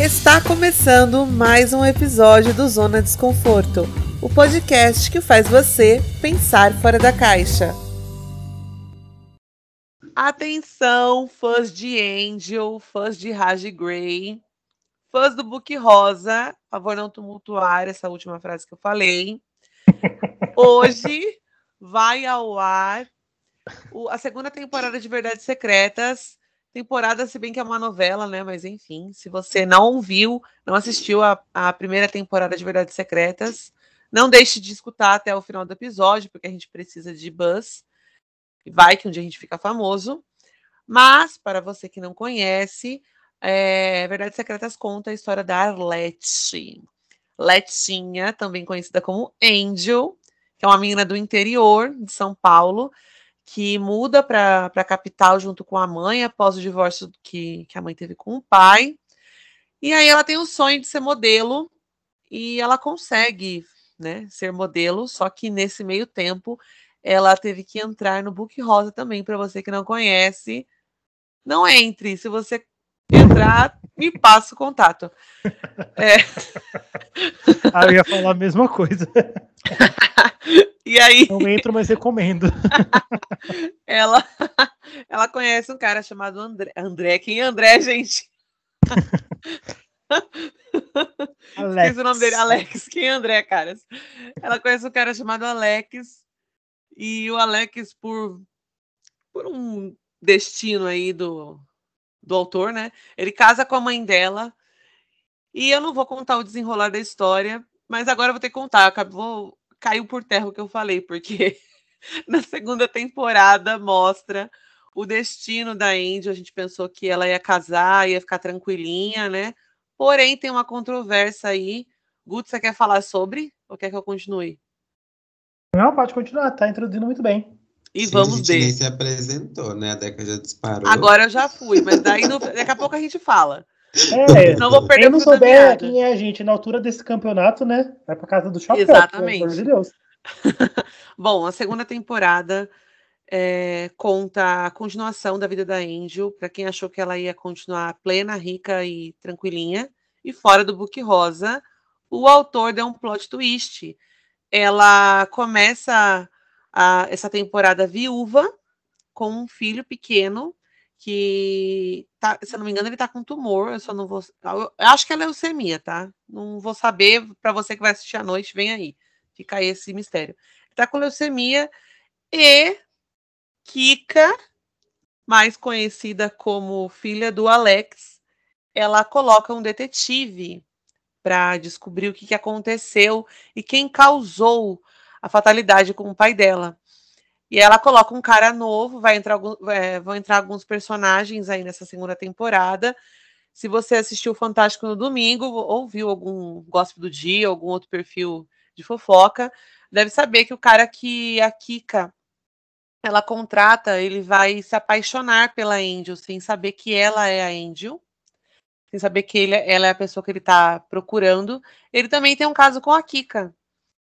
Está começando mais um episódio do Zona Desconforto, o podcast que faz você pensar fora da caixa. Atenção, fãs de Angel, fãs de Raj Grey, fãs do Book Rosa, por favor não tumultuar essa última frase que eu falei. Hoje vai ao ar a segunda temporada de Verdades Secretas, temporada, se bem que é uma novela, né? Mas enfim, se você não viu, não assistiu a, a primeira temporada de Verdades Secretas, não deixe de escutar até o final do episódio, porque a gente precisa de buzz. Vai que um dia a gente fica famoso. Mas, para você que não conhece, é, Verdades Secretas conta a história da Arlete. Letinha, também conhecida como Angel, que é uma menina do interior de São Paulo, que muda para a capital junto com a mãe após o divórcio que, que a mãe teve com o pai. E aí ela tem o sonho de ser modelo e ela consegue né, ser modelo, só que nesse meio tempo ela teve que entrar no Book Rosa também, para você que não conhece. Não entre, se você entrar, me passa o contato. É. Ah, eu ia falar a mesma coisa. e aí. Não entro, mas recomendo. ela, ela conhece um cara chamado André. André, quem é André, gente? Alex. Esqueci o nome dele, Alex. Quem é André, caras? Ela conhece um cara chamado Alex. E o Alex, por, por um destino aí do, do autor, né? Ele casa com a mãe dela. E eu não vou contar o desenrolar da história, mas agora eu vou ter que contar. Acabou, caiu por terra o que eu falei, porque na segunda temporada mostra o destino da Angel. A gente pensou que ela ia casar, ia ficar tranquilinha, né? Porém, tem uma controvérsia aí. Guto, você quer falar sobre? Ou quer que eu continue? Não, pode continuar, tá introduzindo muito bem. E Sim, vamos a gente nem se apresentou, né? A Deca já disparou. Agora eu já fui, mas daí no... daqui a pouco a gente fala. É, não vou perder quem não souber quem é a gente na altura desse campeonato, né? Vai pra casa do chapéu. Exatamente. Pelo amor de Deus. Bom, a segunda temporada é, conta a continuação da vida da Angel, para quem achou que ela ia continuar plena, rica e tranquilinha, e fora do Book Rosa, o autor deu um plot twist. Ela começa a, essa temporada viúva, com um filho pequeno, que, tá, se eu não me engano, ele tá com tumor, eu só não vou. Eu acho que é leucemia, tá? Não vou saber, para você que vai assistir à noite, vem aí. Fica aí esse mistério. Ele tá com leucemia e Kika, mais conhecida como filha do Alex, ela coloca um detetive para descobrir o que, que aconteceu e quem causou a fatalidade com o pai dela. E ela coloca um cara novo, vai entrar, é, vão entrar alguns personagens aí nessa segunda temporada. Se você assistiu Fantástico no domingo, ou viu algum Gospel do Dia, algum outro perfil de fofoca, deve saber que o cara que a Kika ela contrata, ele vai se apaixonar pela Angel, sem saber que ela é a Angel, sem saber que ele, ela é a pessoa que ele tá procurando. Ele também tem um caso com a Kika.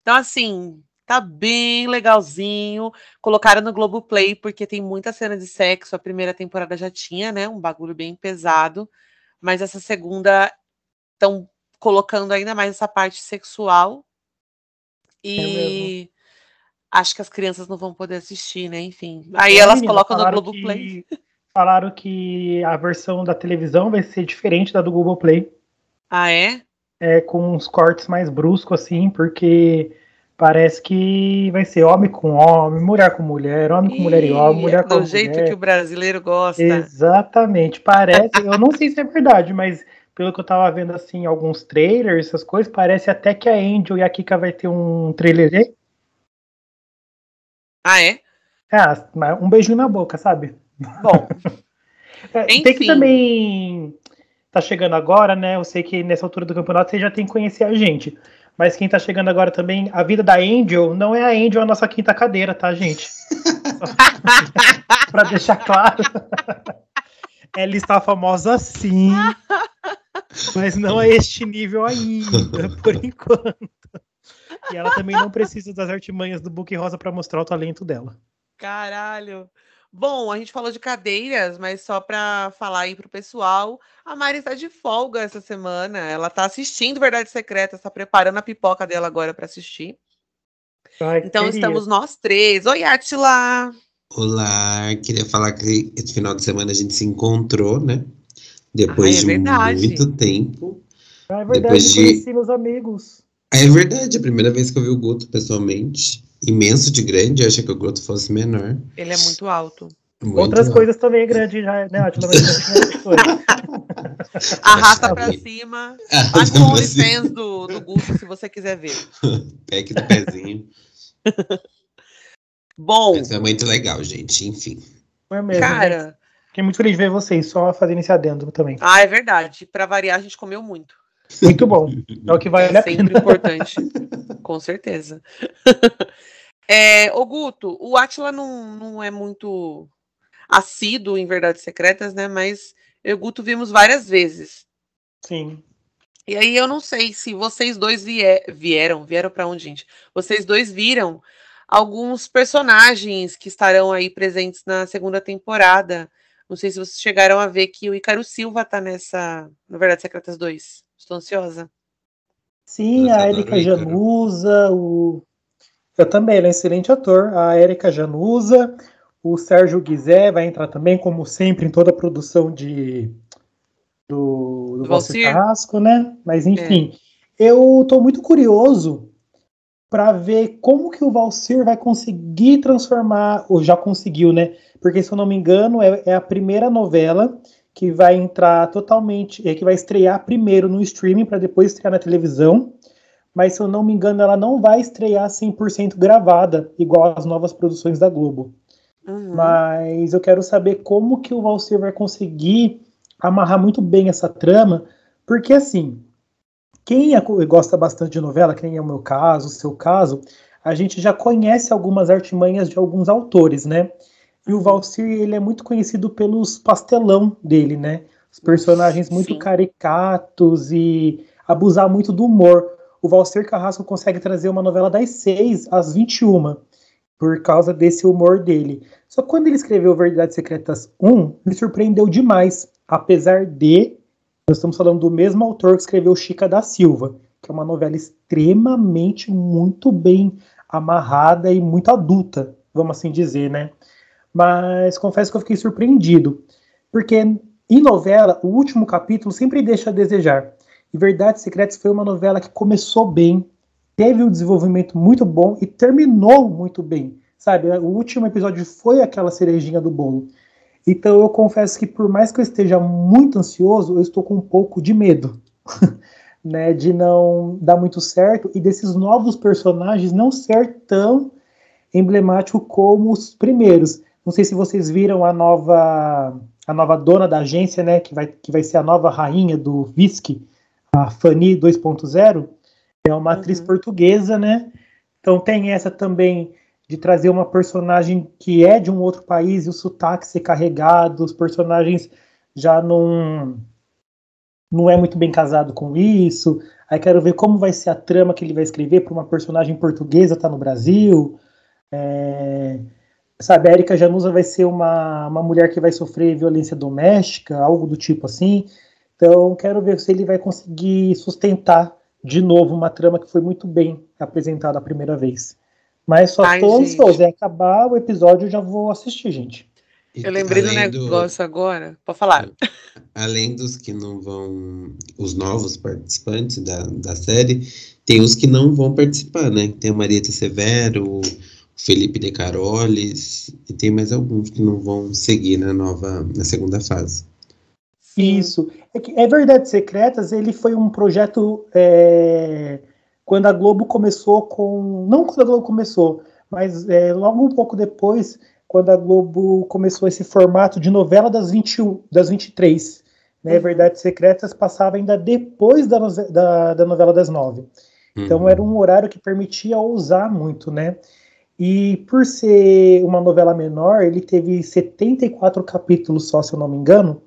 Então, assim, Tá bem legalzinho. Colocaram no Globoplay porque tem muita cena de sexo. A primeira temporada já tinha, né? Um bagulho bem pesado. Mas essa segunda estão colocando ainda mais essa parte sexual. E é acho que as crianças não vão poder assistir, né? Enfim. Aí é, elas menina, colocam no Globoplay. Que, falaram que a versão da televisão vai ser diferente da do Globoplay. Ah, é? É, com uns cortes mais bruscos, assim, porque Parece que vai ser homem com homem, mulher com mulher, homem com mulher e homem, mulher com mulher. Do jeito que o brasileiro gosta. Exatamente. Parece, eu não sei se é verdade, mas pelo que eu tava vendo assim, alguns trailers, essas coisas, parece até que a Angel e a Kika vai ter um trailer. Ah, é? É, um beijinho na boca, sabe? Bom. é, tem que também tá chegando agora, né? Eu sei que nessa altura do campeonato você já tem que conhecer a gente. Mas quem tá chegando agora também, a vida da Angel não é a Angel a nossa quinta cadeira, tá, gente? pra deixar claro. Ela está famosa sim, mas não a este nível ainda, por enquanto. E ela também não precisa das artimanhas do Book Rosa para mostrar o talento dela. Caralho. Bom, a gente falou de cadeiras, mas só para falar aí pro pessoal, a Mari está de folga essa semana. Ela está assistindo Verdade Secreta, está preparando a pipoca dela agora para assistir. Ai, então queria. estamos nós três. Oi, Atila! Olá, queria falar que esse final de semana a gente se encontrou, né? Depois Ai, é de muito tempo. Ah, é verdade, Depois de... conheci meus amigos. É verdade, a primeira vez que eu vi o Guto pessoalmente imenso de grande, eu achei que o Groto fosse menor. Ele é muito alto. Muito Outras alto. coisas também é grande já, né? Arrasta pra cima. Vai com OnlyFans do, do Guto se você quiser ver. Pack do pezinho. Bom. Isso é muito legal, gente. Enfim. É mesmo, Cara. Né? Fiquei muito feliz de ver vocês, só fazendo esse adendo também. Ah, é verdade. Pra variar, a gente comeu muito. Muito bom. É o que vale a pena. Sempre importante. Com certeza. É, ô Guto, o Atila não, não é muito assíduo em Verdades Secretas, né? Mas eu e o Guto vimos várias vezes. Sim. E aí eu não sei se vocês dois vier, vieram, vieram para onde, gente? Vocês dois viram alguns personagens que estarão aí presentes na segunda temporada. Não sei se vocês chegaram a ver que o Icaro Silva tá nessa, no Verdades Secretas 2. Estou ansiosa. Sim, a Erika Janusa, o eu também, ele é um excelente ator. A Erika Janusa, o Sérgio Guizé vai entrar também, como sempre, em toda a produção de do, do Valcir Carrasco, né? Mas enfim, é. eu estou muito curioso para ver como que o Valcir vai conseguir transformar, ou já conseguiu, né? Porque se eu não me engano, é, é a primeira novela que vai entrar totalmente, é que vai estrear primeiro no streaming para depois estrear na televisão mas se eu não me engano, ela não vai estrear 100% gravada, igual as novas produções da Globo. Uhum. Mas eu quero saber como que o Valsir vai conseguir amarrar muito bem essa trama, porque assim, quem é, gosta bastante de novela, quem é o meu caso, o seu caso, a gente já conhece algumas artimanhas de alguns autores, né? E o Valsir, ele é muito conhecido pelos pastelão dele, né? Os personagens muito Sim. caricatos e abusar muito do humor o Valcer Carrasco consegue trazer uma novela das 6 às 21, por causa desse humor dele. Só que quando ele escreveu Verdades Secretas 1, me surpreendeu demais, apesar de nós estamos falando do mesmo autor que escreveu Chica da Silva, que é uma novela extremamente muito bem amarrada e muito adulta, vamos assim dizer, né? Mas confesso que eu fiquei surpreendido, porque em novela o último capítulo sempre deixa a desejar. E Verdades Secretas foi uma novela que começou bem, teve um desenvolvimento muito bom e terminou muito bem. Sabe, o último episódio foi aquela cerejinha do bolo. Então eu confesso que por mais que eu esteja muito ansioso, eu estou com um pouco de medo, né, de não dar muito certo e desses novos personagens não ser tão emblemático como os primeiros. Não sei se vocês viram a nova a nova dona da agência, né, que vai, que vai ser a nova rainha do Whisky, a Fanny 2.0, é uma atriz uhum. portuguesa, né? Então tem essa também de trazer uma personagem que é de um outro país e o sotaque ser carregado, os personagens já não não é muito bem casado com isso. Aí quero ver como vai ser a trama que ele vai escrever para uma personagem portuguesa estar tá no Brasil. É, sabe, a Erika Januza vai ser uma, uma mulher que vai sofrer violência doméstica, algo do tipo assim. Então, quero ver se ele vai conseguir sustentar de novo uma trama que foi muito bem apresentada a primeira vez. Mas só Ai, tô ansioso. É acabar o episódio, eu já vou assistir, gente. Eu lembrei do negócio do... agora. Pode falar. Além dos que não vão. Os novos participantes da, da série, tem os que não vão participar, né? Tem a Marieta Severo, Felipe De Carolis, e tem mais alguns que não vão seguir na nova, na segunda fase. Isso. É, que, é Verdades Secretas, ele foi um projeto é, quando a Globo começou com. Não quando a Globo começou, mas é, logo um pouco depois, quando a Globo começou esse formato de novela das, 21, das 23. Né, uhum. Verdades Secretas passava ainda depois da, da, da novela das nove. Então uhum. era um horário que permitia ousar muito, né? E por ser uma novela menor, ele teve 74 capítulos só, se eu não me engano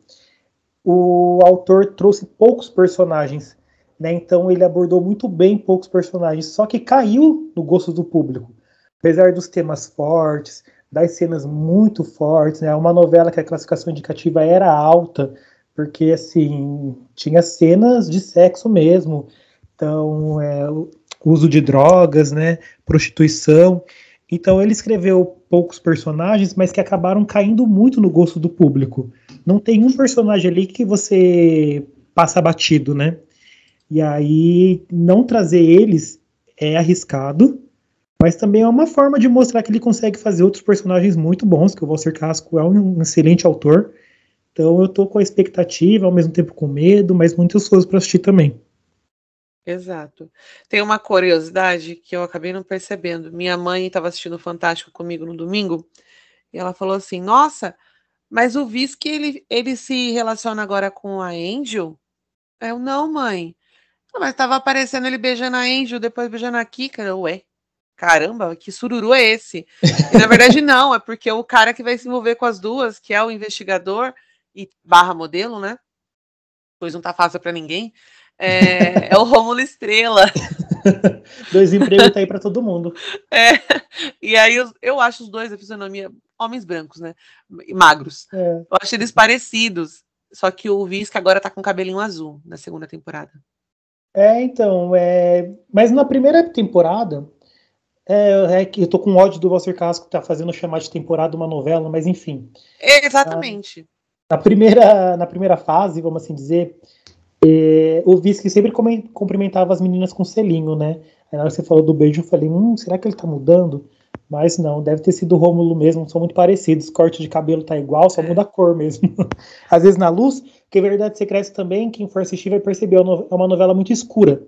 o autor trouxe poucos personagens, né? Então ele abordou muito bem poucos personagens, só que caiu no gosto do público. Apesar dos temas fortes, das cenas muito fortes, né? Uma novela que a classificação indicativa era alta, porque assim tinha cenas de sexo mesmo, então é, uso de drogas, né? Prostituição. Então ele escreveu poucos personagens, mas que acabaram caindo muito no gosto do público. Não tem um personagem ali que você passa batido, né? E aí não trazer eles é arriscado, mas também é uma forma de mostrar que ele consegue fazer outros personagens muito bons, que o Walter Casco é um excelente autor. Então eu tô com a expectativa, ao mesmo tempo com medo, mas muito ansioso para assistir também. Exato. Tem uma curiosidade que eu acabei não percebendo. Minha mãe estava assistindo Fantástico comigo no domingo e ela falou assim: Nossa, mas o Visky ele, ele se relaciona agora com a Angel? Eu não, mãe. Mas estava aparecendo ele beijando a Angel, depois beijando a Kika. Ué, caramba, que sururu é esse? E, na verdade, não, é porque o cara que vai se envolver com as duas, que é o investigador e barra modelo, né? Pois não tá fácil para ninguém é, é o Rômulo Estrela. dois empregos tá aí para todo mundo. É, e aí eu, eu acho os dois a fisionomia homens brancos, né? Magros. É. Eu acho eles parecidos. Só que o Visca agora tá com cabelinho azul na segunda temporada. É, então, é... mas na primeira temporada, é, é que eu tô com ódio do Walter Casco tá fazendo chamar de temporada uma novela, mas enfim. exatamente. Na, na, primeira, na primeira fase, vamos assim dizer, é, o Visky sempre cumprimentava as meninas com selinho, né? Aí na hora que você falou do beijo, eu falei, hum, será que ele tá mudando? Mas não, deve ter sido o Rômulo mesmo, são muito parecidos, corte de cabelo tá igual, só é. muda a cor mesmo. Às vezes na luz, que Verdade Secreta também, quem for assistir vai perceber, é uma novela muito escura,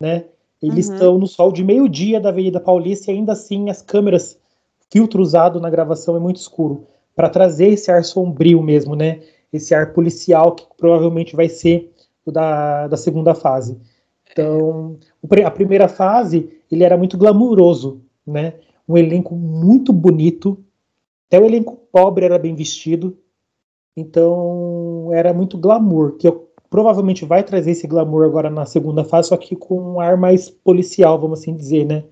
né? Eles uhum. estão no sol de meio-dia da Avenida Paulista e ainda assim as câmeras, filtro usado na gravação é muito escuro, para trazer esse ar sombrio mesmo, né? Esse ar policial que provavelmente vai ser da, da segunda fase. Então, a primeira fase, ele era muito glamuroso, né? Um elenco muito bonito, até o elenco pobre era bem vestido, então era muito glamour, que eu, provavelmente vai trazer esse glamour agora na segunda fase, só que com um ar mais policial, vamos assim dizer, né?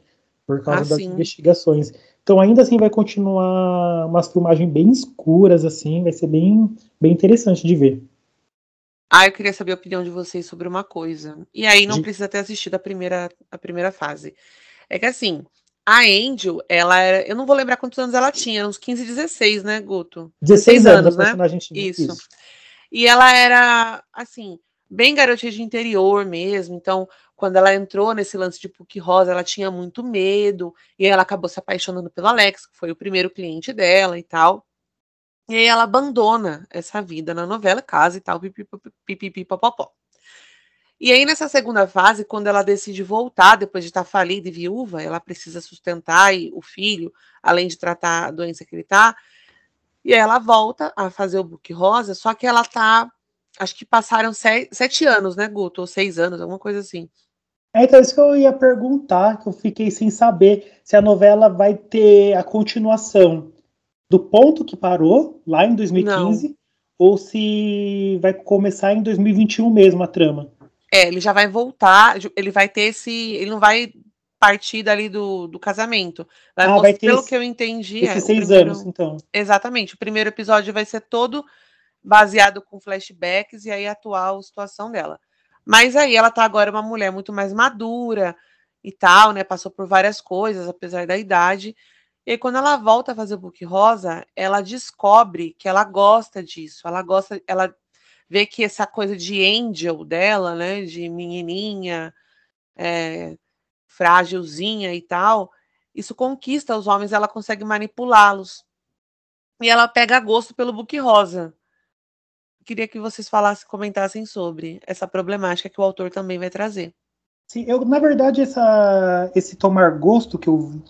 Por causa ah, das sim. investigações. Então ainda assim vai continuar umas filmagens bem escuras, assim, vai ser bem, bem interessante de ver. Ah, eu queria saber a opinião de vocês sobre uma coisa. E aí não de... precisa ter assistido a primeira, a primeira fase. É que assim, a Angel, ela era. Eu não vou lembrar quantos anos ela tinha, uns 15, 16, né, Guto? 16 anos, anos né? Isso. Isso. E ela era, assim, bem garotinha de interior mesmo. Então, quando ela entrou nesse lance de PUC Rosa, ela tinha muito medo. E ela acabou se apaixonando pelo Alex, que foi o primeiro cliente dela e tal. E aí ela abandona essa vida na novela, casa e tal, pipipipopopó. E aí, nessa segunda fase, quando ela decide voltar, depois de estar falida e viúva, ela precisa sustentar o filho, além de tratar a doença que ele tá. E aí ela volta a fazer o Book Rosa, só que ela tá. Acho que passaram sete, sete anos, né, Guto? Ou seis anos, alguma coisa assim. É, então, isso que eu ia perguntar, que eu fiquei sem saber se a novela vai ter a continuação do ponto que parou lá em 2015 não. ou se vai começar em 2021 mesmo a trama. É, ele já vai voltar, ele vai ter esse, ele não vai partir dali do, do casamento. Vai ah, vai ter pelo esse, que eu entendi, esses é, seis primeiro, anos, então. Exatamente. O primeiro episódio vai ser todo baseado com flashbacks e aí a atual situação dela. Mas aí ela tá agora uma mulher muito mais madura e tal, né? Passou por várias coisas, apesar da idade. E aí, quando ela volta a fazer o book rosa, ela descobre que ela gosta disso. Ela gosta, ela vê que essa coisa de angel dela, né, de menininha, é, frágilzinha e tal, isso conquista os homens, ela consegue manipulá-los. E ela pega gosto pelo book rosa. Queria que vocês falassem, comentassem sobre essa problemática que o autor também vai trazer. Sim, eu, na verdade, essa, esse tomar gosto que eu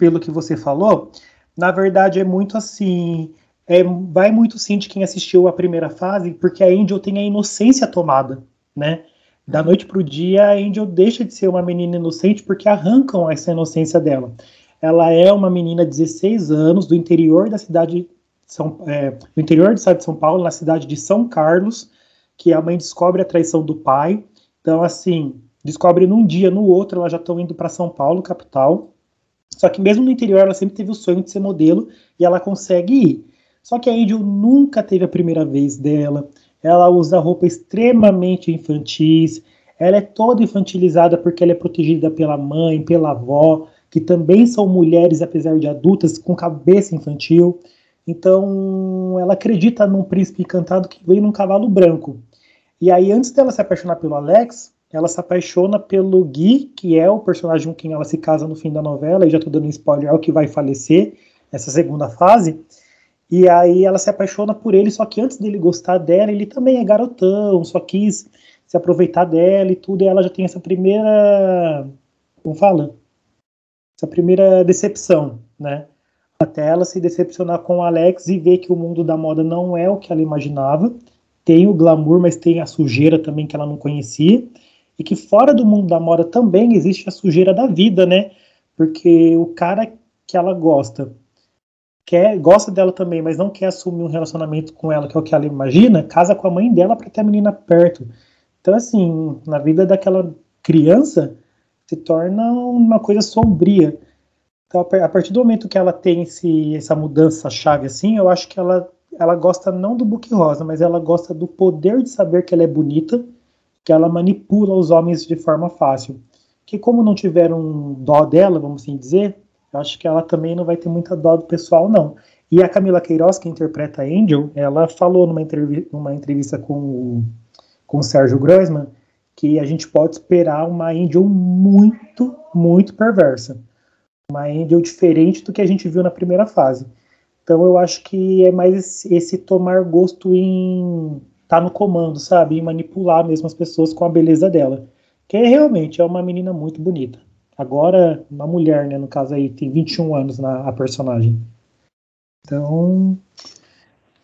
pelo que você falou, na verdade é muito assim. É, vai muito sim de quem assistiu a primeira fase, porque a Angel tem a inocência tomada, né? Da noite pro dia, a Angel deixa de ser uma menina inocente porque arrancam essa inocência dela. Ela é uma menina de 16 anos, do interior da cidade São, é, do interior do estado de São Paulo, na cidade de São Carlos, que a mãe descobre a traição do pai. Então, assim, descobre num dia, no outro, elas já estão indo para São Paulo, capital. Só que mesmo no interior ela sempre teve o sonho de ser modelo e ela consegue ir. Só que a Angel nunca teve a primeira vez dela. Ela usa roupa extremamente infantis. Ela é toda infantilizada porque ela é protegida pela mãe, pela avó, que também são mulheres, apesar de adultas, com cabeça infantil. Então, ela acredita num príncipe encantado que veio num cavalo branco. E aí, antes dela se apaixonar pelo Alex, ela se apaixona pelo Gui, que é o personagem com quem ela se casa no fim da novela, e já tô dando spoiler, é o que vai falecer nessa segunda fase. E aí ela se apaixona por ele, só que antes dele gostar dela, ele também é garotão, só quis se aproveitar dela e tudo, e ela já tem essa primeira. Como fala? Essa primeira decepção, né? Até ela se decepcionar com o Alex e ver que o mundo da moda não é o que ela imaginava. Tem o glamour, mas tem a sujeira também que ela não conhecia. E que fora do mundo da moda também existe a sujeira da vida, né? Porque o cara que ela gosta quer, gosta dela também, mas não quer assumir um relacionamento com ela, que é o que ela imagina, casa com a mãe dela para ter a menina perto. Então, assim, na vida daquela criança, se torna uma coisa sombria. Então, a partir do momento que ela tem esse, essa mudança chave assim, eu acho que ela, ela gosta não do book rosa, mas ela gosta do poder de saber que ela é bonita, que ela manipula os homens de forma fácil. Que como não tiveram dó dela, vamos assim dizer, acho que ela também não vai ter muita dó do pessoal, não. E a Camila Queiroz, que interpreta a Angel, ela falou numa, numa entrevista com o, com o Sérgio Grossman que a gente pode esperar uma Angel muito, muito perversa. Uma Angel diferente do que a gente viu na primeira fase. Então eu acho que é mais esse, esse tomar gosto em tá no comando, sabe? Em manipular mesmo as pessoas com a beleza dela. Que é, realmente é uma menina muito bonita. Agora, uma mulher, né? No caso aí, tem 21 anos na a personagem. Então,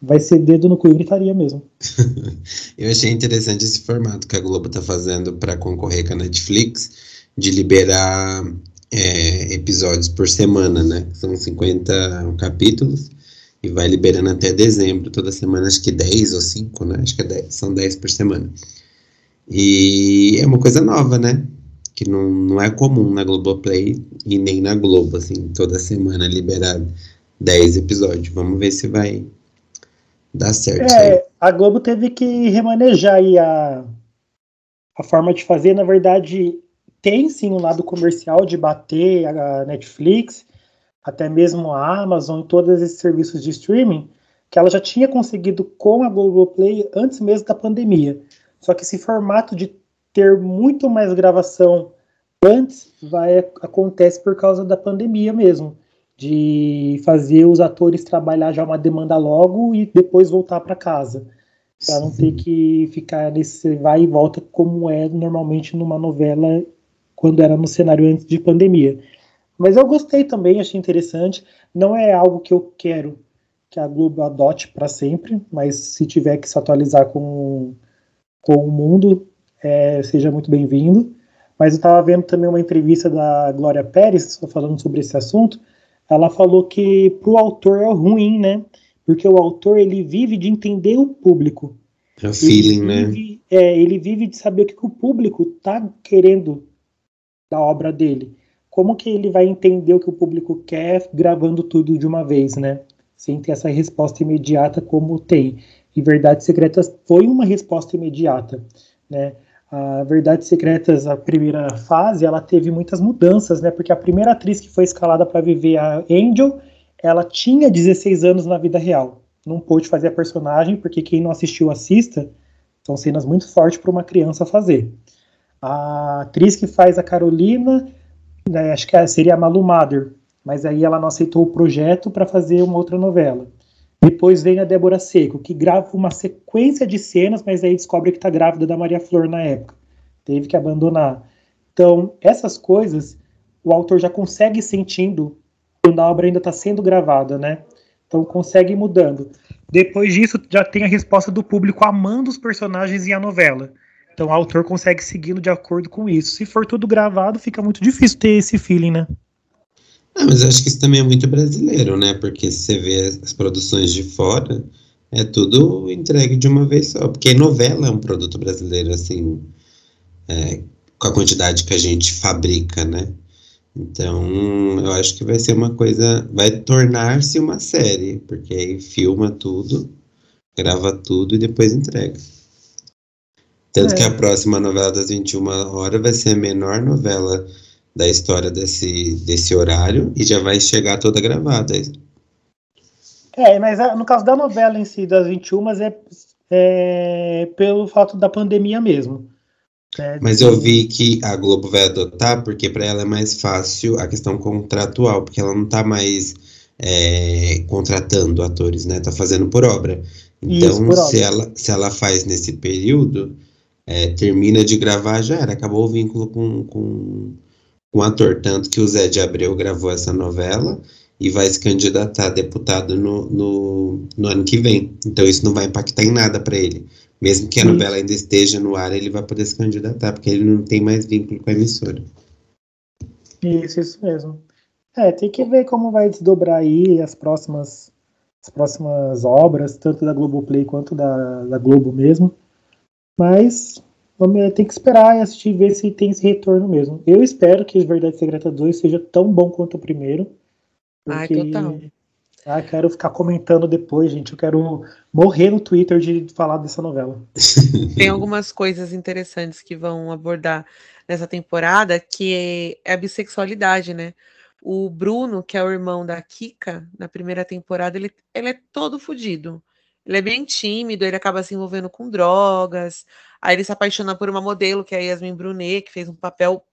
vai ser dedo no cu e gritaria mesmo. Eu achei interessante esse formato que a Globo tá fazendo para concorrer com a Netflix, de liberar é, episódios por semana, né? São 50 capítulos e vai liberando até dezembro, toda semana, acho que 10 ou 5, né? Acho que é 10, são 10 por semana. E é uma coisa nova, né? que não, não é comum na Globoplay e nem na Globo, assim, toda semana liberar 10 episódios. Vamos ver se vai dar certo. É, a Globo teve que remanejar aí a, a forma de fazer. Na verdade, tem sim um lado comercial de bater a Netflix, até mesmo a Amazon e todos esses serviços de streaming, que ela já tinha conseguido com a Globoplay antes mesmo da pandemia. Só que esse formato de ter muito mais gravação antes vai acontece por causa da pandemia mesmo, de fazer os atores trabalhar já uma demanda logo e depois voltar para casa, para não ter que ficar nesse vai e volta como é normalmente numa novela quando era no cenário antes de pandemia. Mas eu gostei também, achei interessante. Não é algo que eu quero que a Globo adote para sempre, mas se tiver que se atualizar com, com o mundo, é, seja muito bem-vindo. Mas eu estava vendo também uma entrevista da Glória Pérez, falando sobre esse assunto. Ela falou que para o autor é ruim, né? Porque o autor ele vive de entender o público. É o feeling, né? vive, né? É, ele vive de saber o que, que o público está querendo da obra dele. Como que ele vai entender o que o público quer gravando tudo de uma vez, né? Sem ter essa resposta imediata como tem. E Verdades Secretas foi uma resposta imediata, né? a Verdades Secretas, a primeira fase, ela teve muitas mudanças, né? Porque a primeira atriz que foi escalada para viver a Angel, ela tinha 16 anos na vida real. Não pôde fazer a personagem, porque quem não assistiu assista, são cenas muito fortes para uma criança fazer. A atriz que faz a Carolina, né, acho que seria a Malu Mader, mas aí ela não aceitou o projeto para fazer uma outra novela. Depois vem a Débora Seco, que grava uma sequência de cenas, mas aí descobre que está grávida da Maria Flor na época. Teve que abandonar. Então, essas coisas o autor já consegue sentindo quando a obra ainda está sendo gravada, né? Então consegue ir mudando. Depois disso, já tem a resposta do público amando os personagens e a novela. Então o autor consegue segui-lo de acordo com isso. Se for tudo gravado, fica muito difícil ter esse feeling, né? Ah, mas acho que isso também é muito brasileiro, né? Porque se você vê as produções de fora, é tudo entregue de uma vez só. Porque novela é um produto brasileiro, assim, é, com a quantidade que a gente fabrica, né? Então, eu acho que vai ser uma coisa, vai tornar-se uma série, porque aí filma tudo, grava tudo e depois entrega. Tanto é. que a próxima novela das 21 horas vai ser a menor novela da história desse, desse horário e já vai chegar toda gravada. É, mas no caso da novela em si, das 21, é, é pelo fato da pandemia mesmo. É, mas eu vi que a Globo vai adotar porque para ela é mais fácil a questão contratual, porque ela não está mais é, contratando atores, né? Tá fazendo por obra. Então, Isso, por se, obra. Ela, se ela faz nesse período, é, termina de gravar, já era, acabou o vínculo com, com, com o ator. Tanto que o Zé de Abreu gravou essa novela e vai se candidatar a deputado no, no, no ano que vem. Então, isso não vai impactar em nada para ele. Mesmo que a novela ainda esteja no ar, ele vai poder se candidatar, porque ele não tem mais vínculo com a emissora. Isso, isso mesmo. É, tem que ver como vai desdobrar aí as próximas, as próximas obras, tanto da Globoplay quanto da, da Globo mesmo. Mas vamos, tem que esperar e assistir e ver se tem esse retorno mesmo. Eu espero que Verdade Secreta 2 seja tão bom quanto o primeiro. Ai, total. Ah, quero ficar comentando depois, gente. Eu quero morrer no Twitter de falar dessa novela. Tem algumas coisas interessantes que vão abordar nessa temporada, que é a bissexualidade, né? O Bruno, que é o irmão da Kika, na primeira temporada, ele, ele é todo fodido. Ele é bem tímido, ele acaba se envolvendo com drogas. Aí ele se apaixona por uma modelo, que é a Yasmin Brunet, que fez um papel.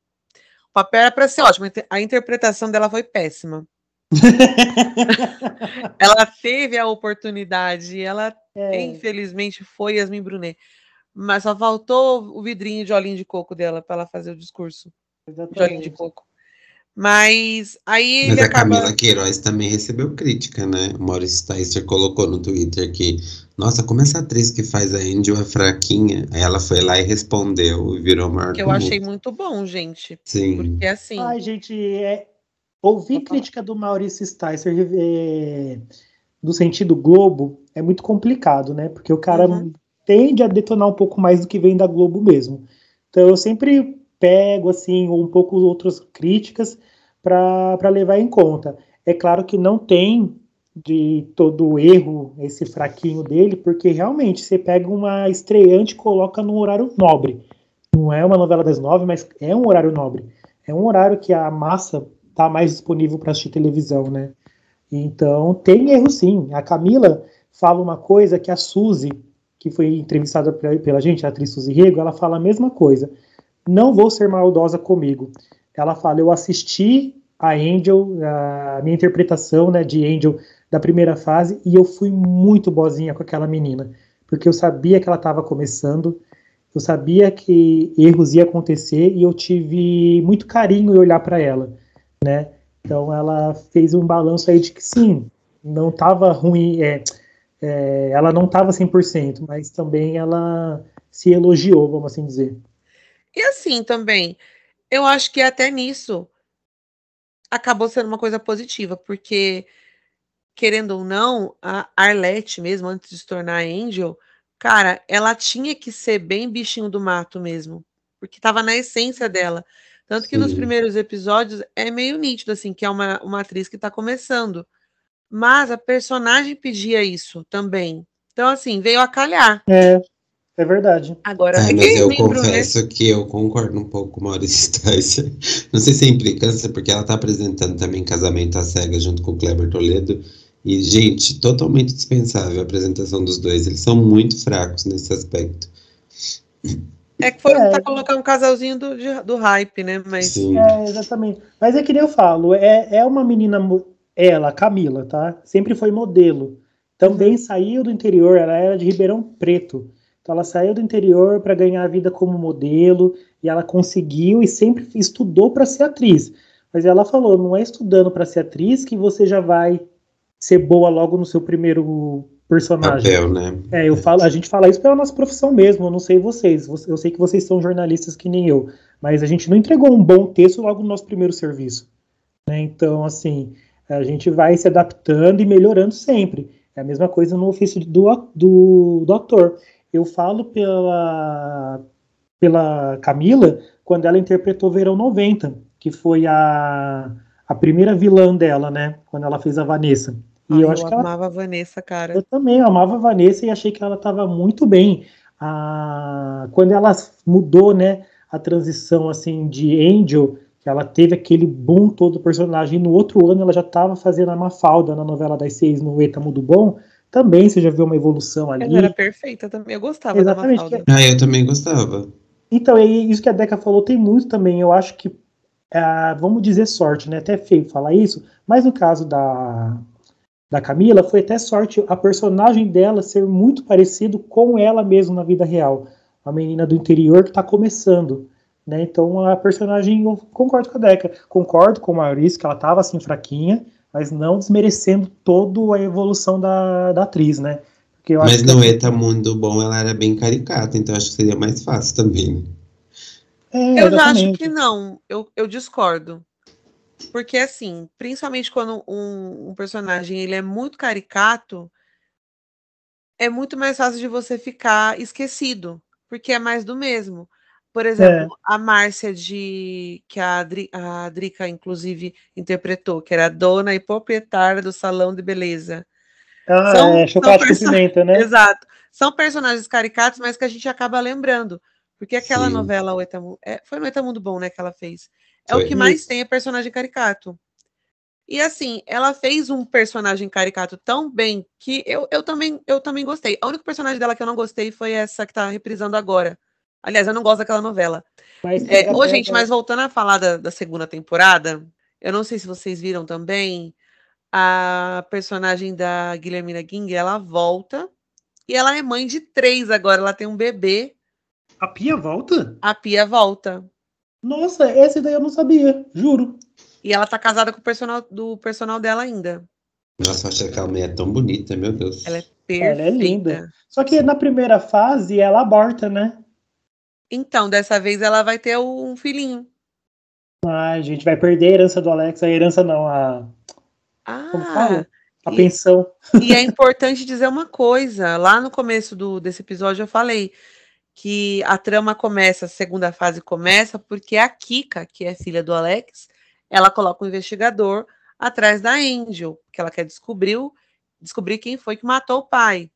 O papel era para ser ótimo, a interpretação dela foi péssima. ela teve a oportunidade, ela é. infelizmente foi Yasmin Brunet. Mas só faltou o vidrinho de olhinho de coco dela para ela fazer o discurso Exatamente. de olhinho de coco. Mas aí. Mas a acaba... Camila Queiroz também recebeu crítica, né? O Maurício Sticer colocou no Twitter que, nossa, como essa atriz que faz a Angel é fraquinha. Aí ela foi lá e respondeu e virou maior. Que eu achei muito bom, gente. Sim. Porque assim. Ai, gente, é, Ouvir crítica do Maurício Sticer é, do sentido Globo é muito complicado, né? Porque o cara uhum. tende a detonar um pouco mais do que vem da Globo mesmo. Então eu sempre pego assim um pouco outras críticas para levar em conta. É claro que não tem de todo erro esse fraquinho dele, porque realmente você pega uma estreante e coloca num horário nobre. Não é uma novela das nove, mas é um horário nobre. É um horário que a massa tá mais disponível para assistir televisão, né? Então, tem erro sim. A Camila fala uma coisa que a Suzy, que foi entrevistada pela gente, a atriz Suzy Rego, ela fala a mesma coisa. Não vou ser maldosa comigo. Ela fala, eu assisti a Angel, a minha interpretação né, de Angel da primeira fase, e eu fui muito boazinha com aquela menina, porque eu sabia que ela estava começando, eu sabia que erros iam acontecer, e eu tive muito carinho em olhar para ela né? Então ela fez um balanço aí de que sim, não estava ruim, é, é, ela não estava 100%, mas também ela se elogiou, vamos assim dizer. E assim também, eu acho que até nisso acabou sendo uma coisa positiva, porque querendo ou não, a Arlette mesmo, antes de se tornar Angel, cara, ela tinha que ser bem bichinho do mato mesmo, porque estava na essência dela. Tanto que Sim. nos primeiros episódios é meio nítido, assim, que é uma, uma atriz que está começando. Mas a personagem pedia isso também. Então, assim, veio a calhar. É, é verdade. Agora, é, mas eu confesso né? que eu concordo um pouco com a Maurício Sticer. Não sei se é implicância, porque ela está apresentando também Casamento à Cega junto com o Kleber Toledo. E, gente, totalmente dispensável a apresentação dos dois. Eles são muito fracos nesse aspecto. É que foi é, tentar colocar um casalzinho do, do hype, né? Mas... Sim. É, exatamente. Mas é que nem eu falo, é, é uma menina, ela, Camila, tá? Sempre foi modelo. Também uhum. saiu do interior, ela era de Ribeirão Preto. Então ela saiu do interior para ganhar a vida como modelo e ela conseguiu e sempre estudou para ser atriz. Mas ela falou, não é estudando para ser atriz que você já vai ser boa logo no seu primeiro personagem. Papel, né? É, eu falo, a gente fala isso pela nossa profissão mesmo, eu não sei vocês. Eu sei que vocês são jornalistas que nem eu, mas a gente não entregou um bom texto logo no nosso primeiro serviço. Né? Então, assim, a gente vai se adaptando e melhorando sempre. É a mesma coisa no ofício do, do, do ator. Eu falo pela, pela Camila quando ela interpretou Verão 90, que foi a, a primeira vilã dela, né? Quando ela fez a Vanessa. E Ai, eu, acho eu que amava ela... a Vanessa, cara. Eu também eu amava a Vanessa e achei que ela estava muito bem. Ah, quando ela mudou, né, a transição assim de Angel, que ela teve aquele boom todo do personagem, e no outro ano ela já estava fazendo a Mafalda na novela das seis no Eta Mudo Bom, também você já viu uma evolução ali. Ela era perfeita também, eu gostava Exatamente, da Mafalda. Ah, eu também gostava. Então, isso que a Deca falou tem muito também, eu acho que, é, vamos dizer sorte, né, até feio falar isso, mas no caso da, da Camila, foi até sorte a personagem dela ser muito parecido com ela mesma na vida real. A menina do interior que está começando. Né? Então a personagem, eu concordo com a Deca, concordo com o Maurício que ela estava assim fraquinha, mas não desmerecendo toda a evolução da, da atriz, né? mas no que... Eta Mundo Bom ela era bem caricata, então acho que seria mais fácil também. É, eu já acho que não, eu, eu discordo. Porque, assim, principalmente quando um, um, personagem ele é muito caricato, é muito mais fácil de você ficar esquecido, porque é mais do mesmo. Por exemplo, é. a Márcia de que a, Adri, a Drica, inclusive, interpretou, que era dona e proprietária do salão de beleza. Ah, são, é, chocolate com pimenta, né? Exato. São personagens caricatos, mas que a gente acaba lembrando. Porque aquela Sim. novela, o Etamu, é, foi no Etamundo Bom, né, que ela fez. É Foi. o que mais tem é personagem caricato. E assim, ela fez um personagem caricato tão bem que eu, eu, também, eu também gostei. A única personagem dela que eu não gostei foi essa que tá reprisando agora. Aliás, eu não gosto daquela novela. Mas, é, ô, gente, mas voltando a falar da, da, segunda temporada, eu não sei se vocês viram também, a personagem da Guilhermina Ging, ela volta e ela é mãe de três agora, ela tem um bebê. A Pia volta? A Pia volta. Nossa, essa daí eu não sabia, juro. E ela tá casada com o personal do personal dela ainda. Nossa, acho que aquela mulher é tão bonita, meu Deus. Ela é perfeita. Ela é linda. Só que na primeira fase ela aborta, né? Então, dessa vez ela vai ter um filhinho. Ai, gente, vai perder a herança do Alex. A herança não, a. Ah? A e, pensão. E é importante dizer uma coisa. Lá no começo do, desse episódio eu falei que a trama começa, a segunda fase começa, porque a Kika, que é filha do Alex, ela coloca um investigador atrás da Angel, que ela quer descobrir, descobrir quem foi que matou o pai.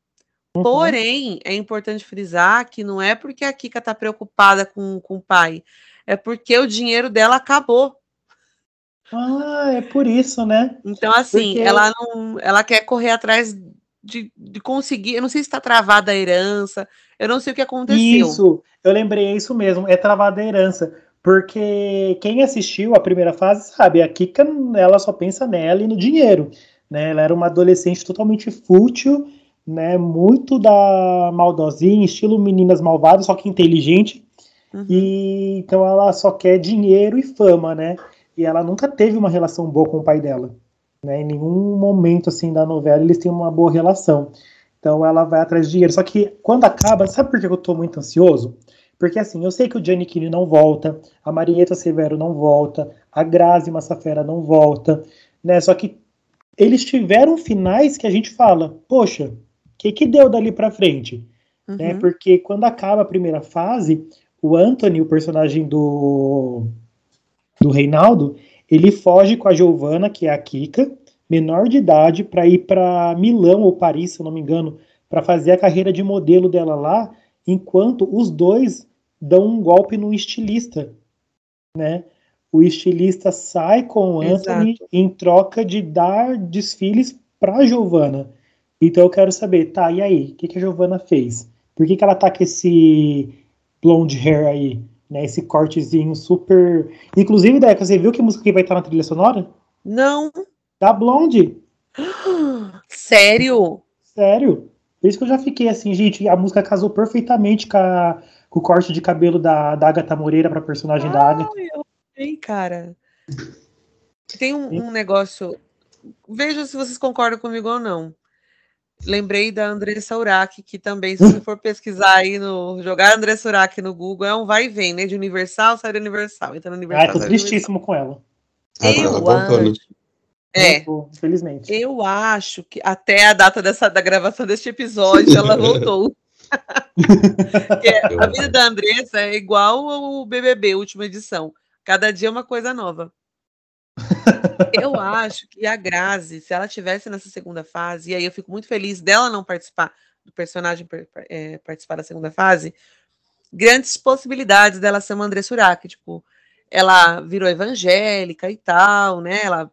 Uhum. Porém, é importante frisar que não é porque a Kika está preocupada com, com o pai, é porque o dinheiro dela acabou. Ah, é por isso, né? Então, assim, porque... ela não, ela quer correr atrás de, de conseguir. Eu não sei se está travada a herança, eu não sei o que aconteceu. Isso, eu lembrei, é isso mesmo, é travada a herança. Porque quem assistiu a primeira fase sabe, a Kika ela só pensa nela e no dinheiro. Né? Ela era uma adolescente totalmente fútil, né? muito da maldosinha, estilo meninas malvadas, só que inteligente. Uhum. E então ela só quer dinheiro e fama, né? E ela nunca teve uma relação boa com o pai dela. Né? Em nenhum momento assim da novela eles têm uma boa relação. Então ela vai atrás de dinheiro. Só que quando acaba, sabe por que eu tô muito ansioso? Porque assim, eu sei que o Gianni Kini não volta, a Marieta Severo não volta, a Grazi Massafera não volta, né? Só que eles tiveram finais que a gente fala, poxa, que que deu dali para frente? Né? Uhum. Né? Porque quando acaba a primeira fase, o Anthony, o personagem do do Reinaldo, ele foge com a Giovanna, que é a Kika, menor de idade, para ir para Milão ou Paris, se eu não me engano, para fazer a carreira de modelo dela lá, enquanto os dois dão um golpe no estilista, né? O estilista sai com o Anthony Exato. em troca de dar desfiles para Giovanna. Então eu quero saber, tá, e aí? O que, que a Giovanna fez? Por que, que ela tá com esse blonde hair aí? né? Esse cortezinho super. Inclusive, Deca, você viu que música que vai estar na trilha sonora? Não. Da Blonde. Sério? Sério. Por isso que eu já fiquei assim, gente, a música casou perfeitamente com, a, com o corte de cabelo da, da Agatha Moreira para personagem ah, da Agatha. Eu sei, cara. Tem um, um negócio. Veja se vocês concordam comigo ou não. Lembrei da Andressa Urach, que também, se você for pesquisar aí no. jogar Andressa Urach no Google, é um vai e vem, né? De Universal, sai de Universal. Entra no Universal. Ah, tô tristíssimo com ela. Eu acho. É, infelizmente. Eu acho que até a data dessa, da gravação deste episódio ela voltou. a vida da Andressa é igual ao BBB, última edição. Cada dia uma coisa nova. Eu acho que a Grazi, se ela tivesse nessa segunda fase, e aí eu fico muito feliz dela não participar do personagem é, participar da segunda fase, grandes possibilidades dela ser uma André Surak, tipo, ela virou evangélica e tal, né? Ela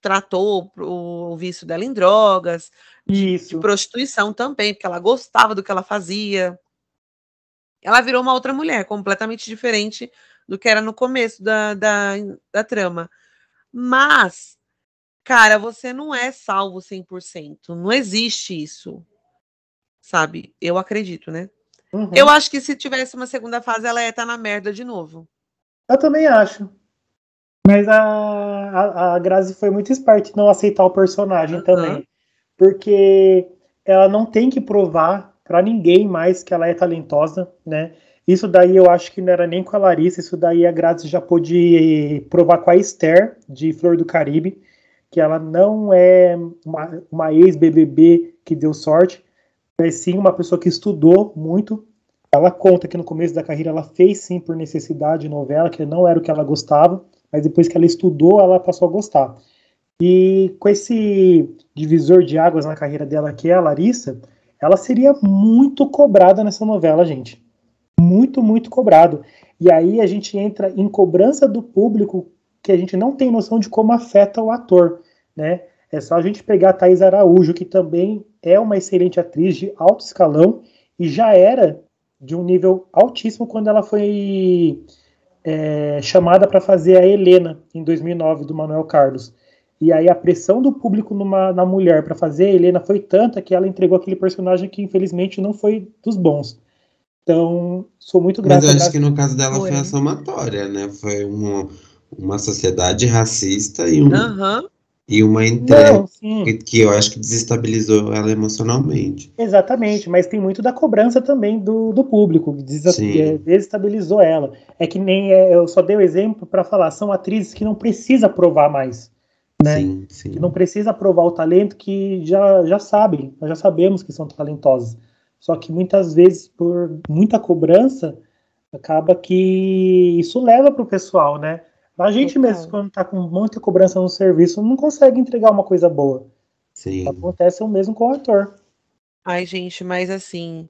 tratou o, o vício dela em drogas, Isso. de prostituição também, porque ela gostava do que ela fazia. Ela virou uma outra mulher, completamente diferente do que era no começo da, da, da trama. Mas, cara, você não é salvo 100%. Não existe isso. Sabe? Eu acredito, né? Uhum. Eu acho que se tivesse uma segunda fase, ela ia estar na merda de novo. Eu também acho. Mas a, a, a Grazi foi muito esperta em não aceitar o personagem uhum. também. Porque ela não tem que provar para ninguém mais que ela é talentosa, né? Isso daí eu acho que não era nem com a Larissa, isso daí a Grazi já pôde provar com a Esther, de Flor do Caribe, que ela não é uma, uma ex-BBB que deu sorte, mas sim uma pessoa que estudou muito. Ela conta que no começo da carreira ela fez sim por necessidade novela, que não era o que ela gostava, mas depois que ela estudou, ela passou a gostar. E com esse divisor de águas na carreira dela, que é a Larissa, ela seria muito cobrada nessa novela, gente muito, muito cobrado. E aí a gente entra em cobrança do público que a gente não tem noção de como afeta o ator, né? É só a gente pegar a Thais Araújo, que também é uma excelente atriz de alto escalão e já era de um nível altíssimo quando ela foi é, chamada para fazer a Helena em 2009 do Manuel Carlos. E aí a pressão do público numa, na mulher para fazer a Helena foi tanta que ela entregou aquele personagem que infelizmente não foi dos bons. Então, sou muito grato. Mas eu acho que no caso dela foi, foi a somatória, né? Foi uma, uma sociedade racista e, um, uhum. e uma entrega que, que, eu acho que desestabilizou ela emocionalmente. Exatamente, mas tem muito da cobrança também do, do público, que desestabilizou ela. É que nem é, eu só dei o exemplo para falar, são atrizes que não precisa provar mais. Né? Sim, sim. Que não precisa provar o talento que já, já sabem, nós já sabemos que são talentosos. Só que muitas vezes, por muita cobrança, acaba que isso leva para o pessoal, né? A gente Total. mesmo, quando está com muita cobrança no serviço, não consegue entregar uma coisa boa. Sim. Acontece o mesmo com o ator. Ai, gente, mas assim,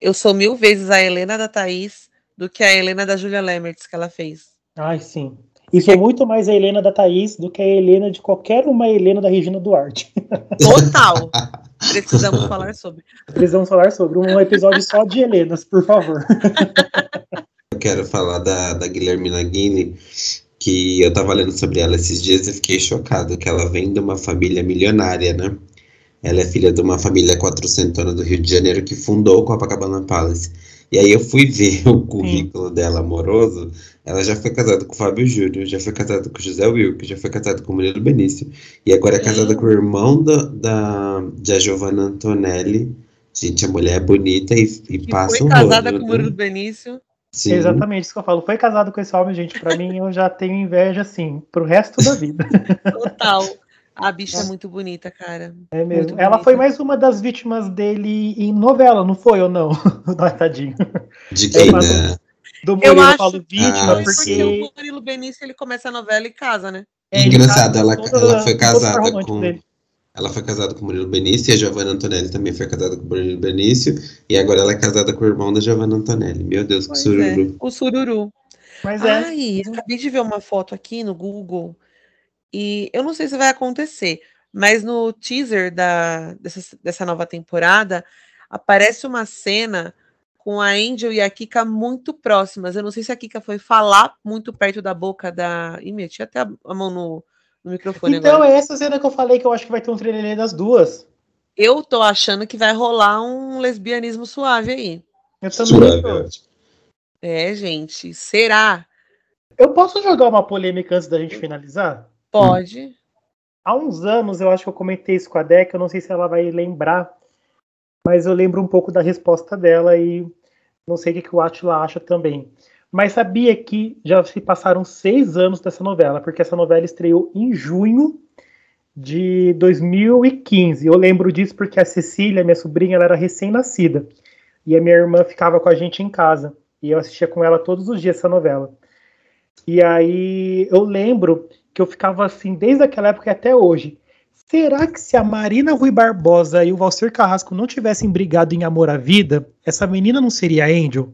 eu sou mil vezes a Helena da Thaís do que a Helena da Julia Lemertz que ela fez. Ai, sim. E sou muito mais a Helena da Thaís do que a Helena de qualquer uma Helena da Regina Duarte. Total. Precisamos falar sobre. Precisamos falar sobre um episódio só de Helenas, por favor. Eu quero falar da, da Guilhermina Guine, que eu tava lendo sobre ela esses dias e fiquei chocado, que ela vem de uma família milionária, né? Ela é filha de uma família quatrocentona do Rio de Janeiro que fundou o Copacabana Palace. E aí eu fui ver o currículo Sim. dela amoroso. Ela já foi casada com o Fábio Júnior, já foi casada com o José Wilk, já foi casada com o Murilo Benício. E agora é casada com o irmão da, da, da Giovanna Antonelli. Gente, a mulher é bonita e, e passa foi um casada com o Murilo né? Benício. Sim. Exatamente isso que eu falo. Foi casado com esse homem, gente. Para mim, eu já tenho inveja, assim, pro resto da vida. Total. A bicha é muito bonita, cara. É mesmo. Muito Ela bonita. foi mais uma das vítimas dele em novela, não foi ou não? Tadinho. De quem, né? Do Murilo, eu, acho falo vítima, ah, porque... o Murilo Benício, ele começa a novela e casa, né? É, Engraçado, ela, ela foi casada com... Dele. Ela foi casada com o Murilo Benício e a Giovanna Antonelli também foi casada com o Murilo Benício. E agora ela é casada com o irmão da Giovanna Antonelli. Meu Deus, pois que sururu. É, o sururu. Mas é. Ai, acabei de ver uma foto aqui no Google e eu não sei se vai acontecer, mas no teaser da, dessa, dessa nova temporada aparece uma cena com a Angel e a Kika muito próximas. Eu não sei se a Kika foi falar muito perto da boca da. Ih, meti até a mão no, no microfone então, agora. é essa cena que eu falei que eu acho que vai ter um trailer das duas. Eu tô achando que vai rolar um lesbianismo suave aí. Eu também suave, É, gente. Será? Eu posso jogar uma polêmica antes da gente finalizar? Pode. Há uns anos eu acho que eu comentei isso com a Deca, eu não sei se ela vai lembrar, mas eu lembro um pouco da resposta dela e não sei o que, o Atila acha também. Mas sabia que já se passaram seis anos dessa novela, porque essa novela estreou em junho de 2015. Eu lembro disso porque a Cecília, minha sobrinha, ela era recém-nascida. E a minha irmã ficava com a gente em casa. E eu assistia com ela todos os dias essa novela. E aí eu lembro que eu ficava assim desde aquela época até hoje. Será que se a Marina Rui Barbosa e o Valcer Carrasco não tivessem brigado em Amor à Vida, essa menina não seria Angel?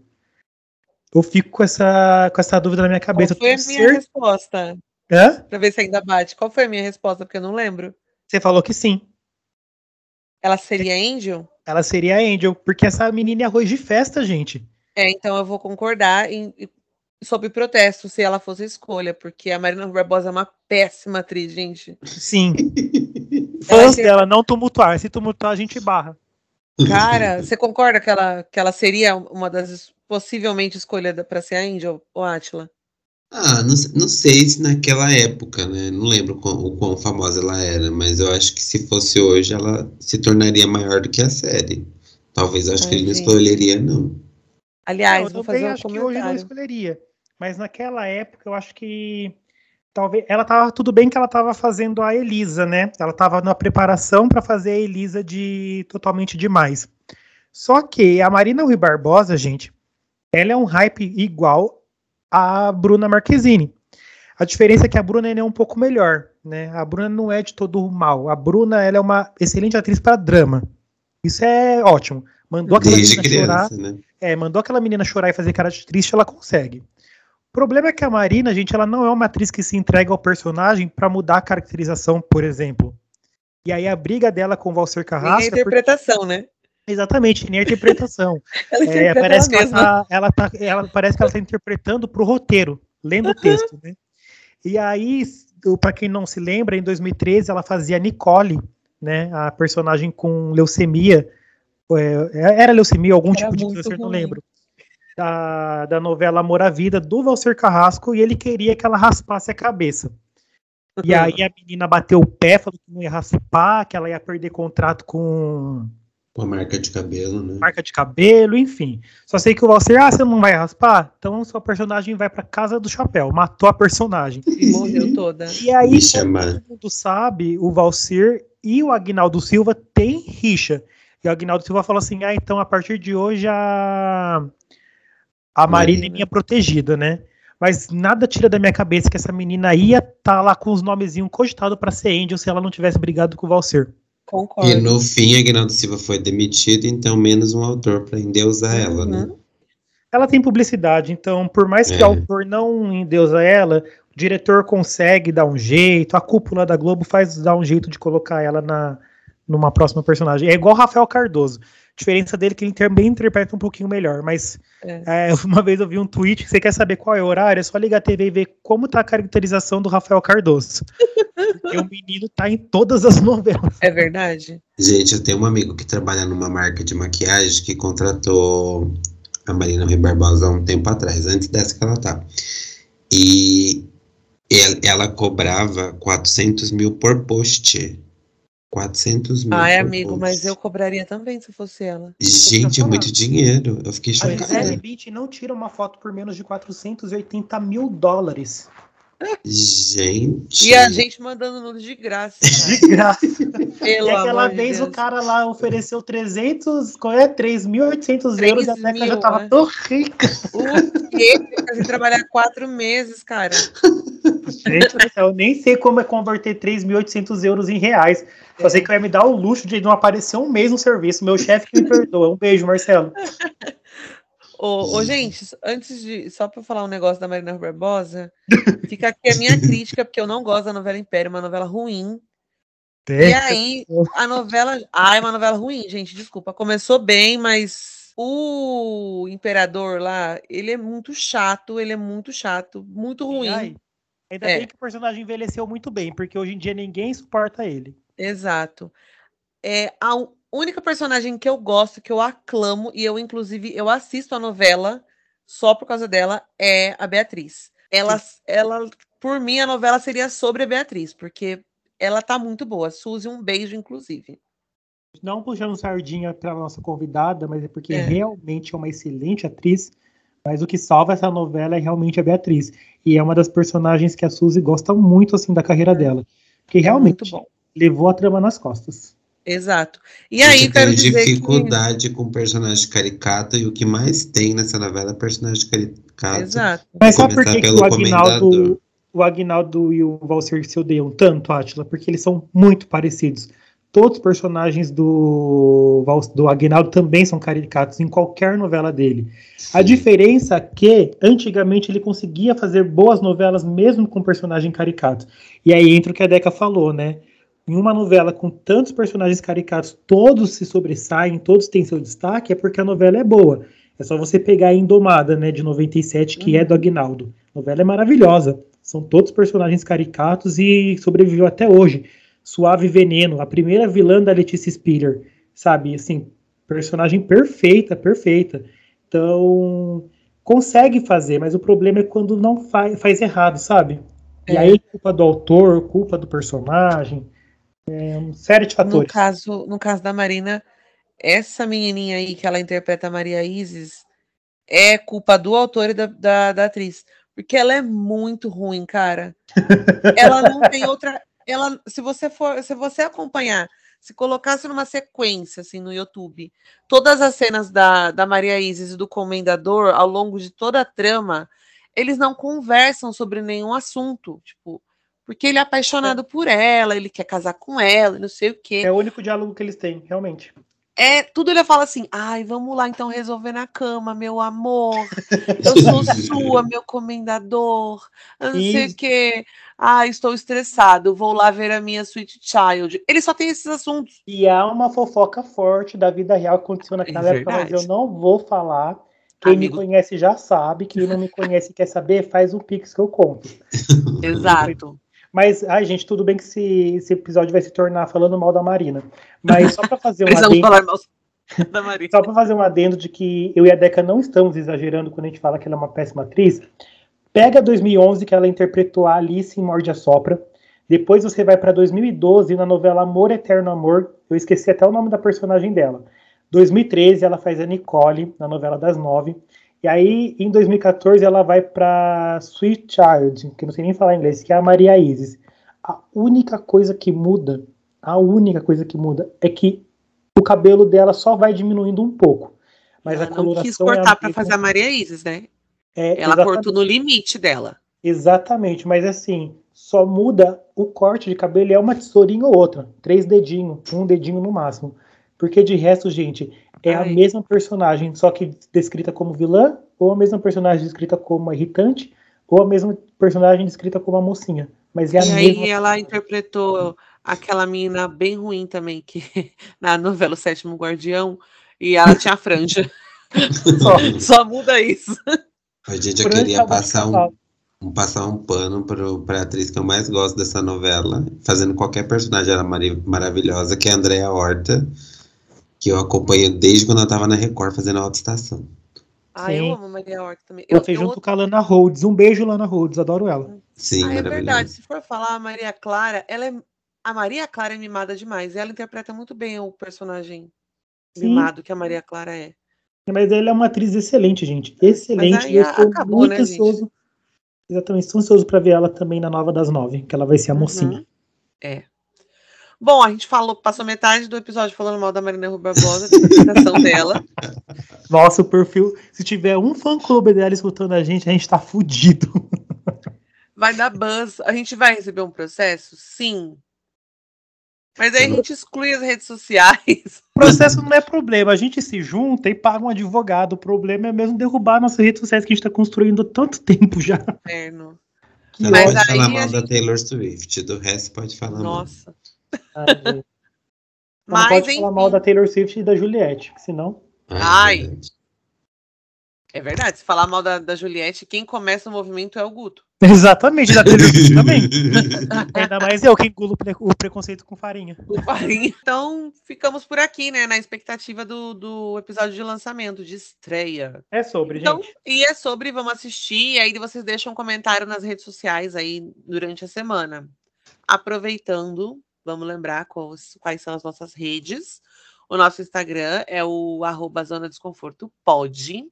Eu fico com essa, com essa dúvida na minha cabeça. Qual foi a minha resposta? Hã? Pra ver se ainda bate. Qual foi a minha resposta? Porque eu não lembro. Você falou que sim. Ela seria Angel? Ela seria Angel, porque essa menina é arroz de festa, gente. É, então eu vou concordar em, sob protesto se ela fosse a escolha, porque a Marina Barbosa é uma péssima atriz, gente. Sim. Fãs dela não tumultuar. Se tumultuar, a gente barra. Cara, você concorda que ela, que ela seria uma das possivelmente escolhida para ser a Angel, ou Atila? Ah, não, não, sei se naquela época, né? Não lembro quão, o quão famosa ela era, mas eu acho que se fosse hoje ela se tornaria maior do que a série. Talvez eu acho Ai, que ele não escolheria, não. Aliás, não, eu vou fazer um acho comentário. que hoje não escolheria. Mas naquela época eu acho que talvez ela tava tudo bem que ela estava fazendo a Elisa, né? Ela estava na preparação para fazer a Elisa de totalmente demais. Só que a Marina Rui Barbosa, gente, ela é um hype igual a Bruna Marquezine. A diferença é que a Bruna é um pouco melhor, né? A Bruna não é de todo mal. A Bruna ela é uma excelente atriz para drama. Isso é ótimo. Mandou aquela Desde menina criança, chorar. Né? É, mandou aquela menina chorar e fazer cara de triste, ela consegue. O problema é que a Marina, gente, ela não é uma atriz que se entrega ao personagem para mudar a caracterização, por exemplo. E aí a briga dela com o Valser Carrasco. Nem a interpretação, porque... né? Exatamente, nem a interpretação. ela é, parece, que ela, tá, ela, tá, ela, parece que ela está interpretando para o roteiro, lendo o texto, né? E aí, para quem não se lembra, em 2013 ela fazia Nicole, né? A personagem com leucemia. É, era leucemia, algum era tipo de câncer, não lembro. Da, da novela Amor à Vida, do Valcer Carrasco, e ele queria que ela raspasse a cabeça. E aí a menina bateu o pé, falou que não ia raspar, que ela ia perder contrato com uma marca de cabelo, né? Marca de cabelo, enfim. Só sei que o Valser, ah, você não vai raspar? Então sua personagem vai pra casa do chapéu. Matou a personagem. E morreu toda. E aí, todo mundo sabe, o Valser e o Agnaldo Silva têm rixa. E o Agnaldo Silva falou assim: ah, então a partir de hoje a, a Marina é minha protegida, né? Mas nada tira da minha cabeça que essa menina ia estar tá lá com os nomezinhos cogitados para ser Angel se ela não tivesse brigado com o Valser. Concordo. E no fim, Aguinaldo Silva foi demitido, então menos um autor para endeusar uhum. ela, né? Ela tem publicidade, então por mais que é. o autor não endeusa ela, o diretor consegue dar um jeito, a cúpula da Globo faz dar um jeito de colocar ela na, numa próxima personagem. É igual Rafael Cardoso. Diferença dele é que ele também interpreta um pouquinho melhor, mas é. É, uma vez eu vi um tweet que você quer saber qual é o horário, é só ligar a TV e ver como tá a caracterização do Rafael Cardoso. Porque o menino tá em todas as novelas. É verdade. Gente, eu tenho um amigo que trabalha numa marca de maquiagem que contratou a Marina Rui Barbosa há um tempo atrás, antes dessa que ela tá. E ela cobrava 400 mil por post 400 mil. Ai, amigo, mas eu cobraria também se fosse ela. Gente, é muito dinheiro. Eu fiquei chocada. A Gisele Beach não tira uma foto por menos de 480 mil dólares. Gente. E a gente mandando nudes de graça. Cara. De graça. Pelo e aquela vez de o cara lá ofereceu 300, qual é? 3.800 euros, a Neca já tava né? tão rica. O quê? Fazer trabalhar quatro meses, cara. Gente eu nem sei como é converter 3.800 euros em reais. Só sei que vai me dar o luxo de não aparecer um mês no serviço. Meu chefe me perdoa. Um beijo, Marcelo. Ô, ô, gente, antes de. Só para falar um negócio da Marina Barbosa, fica aqui a minha crítica, porque eu não gosto da novela Império, uma novela ruim. E aí, a novela. Ah, é uma novela ruim, gente, desculpa. Começou bem, mas o Imperador lá, ele é muito chato, ele é muito chato, muito ruim. Ai, ainda é. bem que o personagem envelheceu muito bem, porque hoje em dia ninguém suporta ele. Exato. É, a única personagem que eu gosto, que eu aclamo, e eu, inclusive, eu assisto a novela só por causa dela, é a Beatriz. Ela, ela, por mim, a novela seria sobre a Beatriz, porque ela tá muito boa. Suzy, um beijo, inclusive. Não puxando sardinha para nossa convidada, mas é porque é. realmente é uma excelente atriz. Mas o que salva essa novela é realmente a Beatriz. E é uma das personagens que a Suzy gosta muito assim da carreira dela. Porque é realmente levou a trama nas costas. Exato. E aí, quero dizer dificuldade que... com personagem caricato e o que mais tem nessa novela é personagem caso. Exato. Mas sabe por que, que o Agnaldo, o Agnaldo e o Valser se odeiam tanto, Atila? Porque eles são muito parecidos. Todos os personagens do, do Agnaldo também são caricatos em qualquer novela dele. Sim. A diferença é que, antigamente, ele conseguia fazer boas novelas mesmo com personagem caricato. E aí entra o que a Deca falou, né? Em uma novela com tantos personagens caricatos, todos se sobressaem, todos têm seu destaque, é porque a novela é boa. É só você pegar a Indomada, né, de 97, que uhum. é do Agnaldo. A novela é maravilhosa. São todos personagens caricatos e sobreviveu até hoje. Suave Veneno, a primeira vilã da Letícia Spiller, sabe? Assim, personagem perfeita, perfeita. Então, consegue fazer, mas o problema é quando não faz, faz errado, sabe? É. E aí, culpa do autor, culpa do personagem, é uma série de fatores. No caso, no caso da Marina, essa menininha aí que ela interpreta a Maria Isis é culpa do autor e da, da, da atriz. Porque ela é muito ruim, cara. ela não tem outra ela, se você for, se você acompanhar, se colocasse numa sequência assim no YouTube, todas as cenas da, da Maria Isis e do Comendador ao longo de toda a trama, eles não conversam sobre nenhum assunto, tipo, porque ele é apaixonado é. por ela, ele quer casar com ela, não sei o quê. É o único diálogo que eles têm, realmente. É, tudo ele fala assim, ai, vamos lá então resolver na cama, meu amor. Eu sou sua, meu comendador. não sei o quê. Ah, estou estressado, vou lá ver a minha sweet child. Ele só tem esses assuntos. E há uma fofoca forte da vida real que aconteceu naquela é época, mas eu não vou falar. Quem Amigo... me conhece já sabe, quem não me conhece e quer saber, faz um pix que eu conto. Exato. Mas, ai, gente, tudo bem que esse, esse episódio vai se tornar falando mal da Marina. Mas só para fazer um adendo. falar mal da Marina. só para fazer um adendo de que eu e a Deca não estamos exagerando quando a gente fala que ela é uma péssima atriz. Pega 2011, que ela interpretou a Alice em Morde a Sopra. Depois você vai para 2012 na novela Amor Eterno Amor. Eu esqueci até o nome da personagem dela. 2013 ela faz a Nicole na novela das nove. E aí, em 2014, ela vai para Sweet Child, que não sei nem falar inglês, que é a Maria Isis. A única coisa que muda, a única coisa que muda é que o cabelo dela só vai diminuindo um pouco. Mas ela a coloração não quis cortar é para fazer a Maria Isis, né? É, ela exatamente. cortou no limite dela. Exatamente, mas assim, só muda o corte de cabelo, é uma tesourinha ou outra, três dedinhos, um dedinho no máximo. Porque de resto, gente, é Ai. a mesma personagem, só que descrita como vilã, ou a mesma personagem descrita como irritante, ou a mesma personagem descrita como a mocinha. Mas é a e mesma. aí ela interpretou aquela menina bem ruim também, que na novela O Sétimo Guardião, e ela tinha franja. só, só muda isso. A gente, eu queria passar um, um, passar um pano para a atriz que eu mais gosto dessa novela, fazendo qualquer personagem ela maravilhosa, que é a Andrea Horta que eu acompanho desde quando eu tava na Record fazendo a autoestação. Ah, Sim. eu amo a Maria Horta também. Eu, fez junto eu... com a Lana Rhodes. Um beijo, Lana Rhodes. Adoro ela. Sim, ah, é verdade. Se for falar a Maria Clara, ela é... a Maria Clara é mimada demais. Ela interpreta muito bem o personagem Sim. mimado que a Maria Clara é. Mas ela é uma atriz excelente, gente. Excelente. eu estou acabou, muito né, ansioso. Gente? Exatamente, estou ansioso para ver ela também na Nova das Nove, que ela vai ser a mocinha. Uhum. É. Bom, a gente falou, passou metade do episódio falando mal da Marina Rui Barbosa, da interpretação dela. Nossa, o perfil. Se tiver um fã clube dela escutando a gente, a gente tá fudido. Vai dar buzz. A gente vai receber um processo? Sim. Mas aí a gente exclui as redes sociais. O processo não é problema. A gente se junta e paga um advogado. O problema é mesmo derrubar nossas redes sociais que a gente está construindo há tanto tempo já. Inferno. Você Mas pode falar mal gente... da Taylor Swift. Do resto pode falar Nossa. mal. Ai, Mas, não pode enfim. falar mal da Taylor Swift e da Juliette, senão. Ai. É verdade, se falar mal da, da Juliette, quem começa o movimento é o Guto. Exatamente, da Taylor Swift também. Ainda mais eu que engulo o preconceito com farinha. Com farinha. Então, ficamos por aqui, né? Na expectativa do, do episódio de lançamento, de estreia. É sobre, então, gente. E é sobre, vamos assistir. E aí vocês deixam um comentário nas redes sociais aí durante a semana. Aproveitando, Vamos lembrar quais, quais são as nossas redes. O nosso Instagram é o arroba Zona Desconforto Pode.